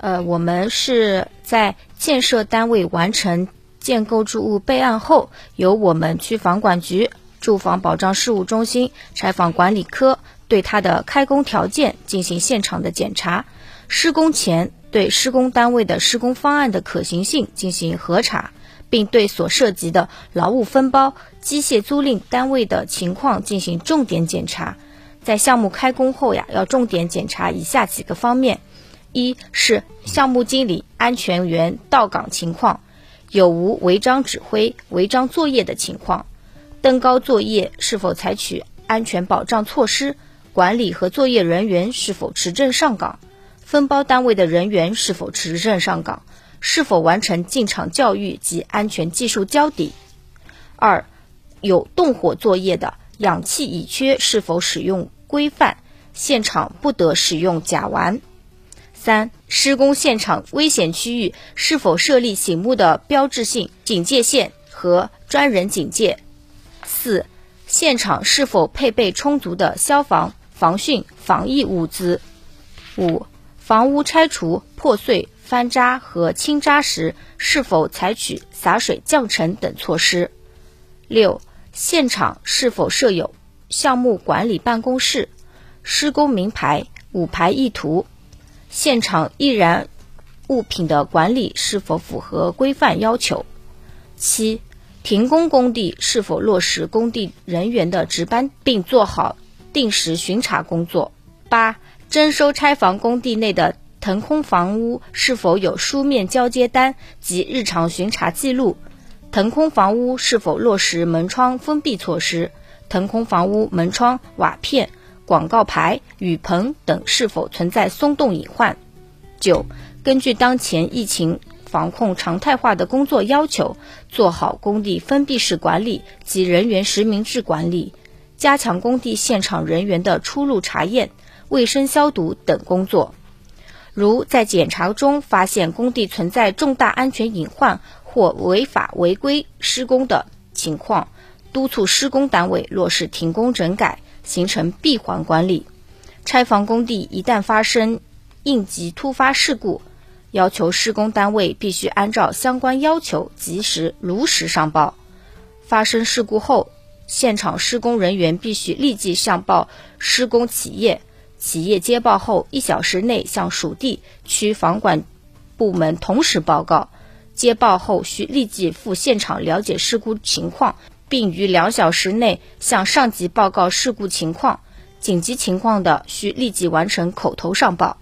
呃，我们是在建设单位完成建构筑物备案后，由我们区房管局住房保障事务中心拆房管理科对它的开工条件进行现场的检查，施工前对施工单位的施工方案的可行性进行核查，并对所涉及的劳务分包、机械租赁单位的情况进行重点检查。在项目开工后呀，要重点检查以下几个方面。一是项目经理、安全员到岗情况，有无违章指挥、违章作业的情况；登高作业是否采取安全保障措施，管理和作业人员是否持证上岗，分包单位的人员是否持证上岗，是否完成进场教育及安全技术交底。二，有动火作业的，氧气乙炔是否使用规范，现场不得使用甲烷。三、施工现场危险区域是否设立醒目的标志性警戒线和专人警戒？四、现场是否配备充足的消防、防汛、防疫物资？五、房屋拆除破碎、翻渣和清渣时是否采取洒水降尘等措施？六、现场是否设有项目管理办公室？施工名牌、五牌意图？现场易燃物品的管理是否符合规范要求？七、停工工地是否落实工地人员的值班，并做好定时巡查工作？八、征收拆房工地内的腾空房屋是否有书面交接单及日常巡查记录？腾空房屋是否落实门窗封闭措施？腾空房屋门窗、瓦片。广告牌、雨棚等是否存在松动隐患？九、根据当前疫情防控常态化的工作要求，做好工地封闭式管理及人员实名制管理，加强工地现场人员的出入查验、卫生消毒等工作。如在检查中发现工地存在重大安全隐患或违法违规施工的情况，督促施工单位落实停工整改。形成闭环管理，拆房工地一旦发生应急突发事故，要求施工单位必须按照相关要求及时如实上报。发生事故后，现场施工人员必须立即上报施工企业，企业接报后一小时内向属地区房管部门同时报告，接报后需立即赴现场了解事故情况。并于两小时内向上级报告事故情况，紧急情况的需立即完成口头上报。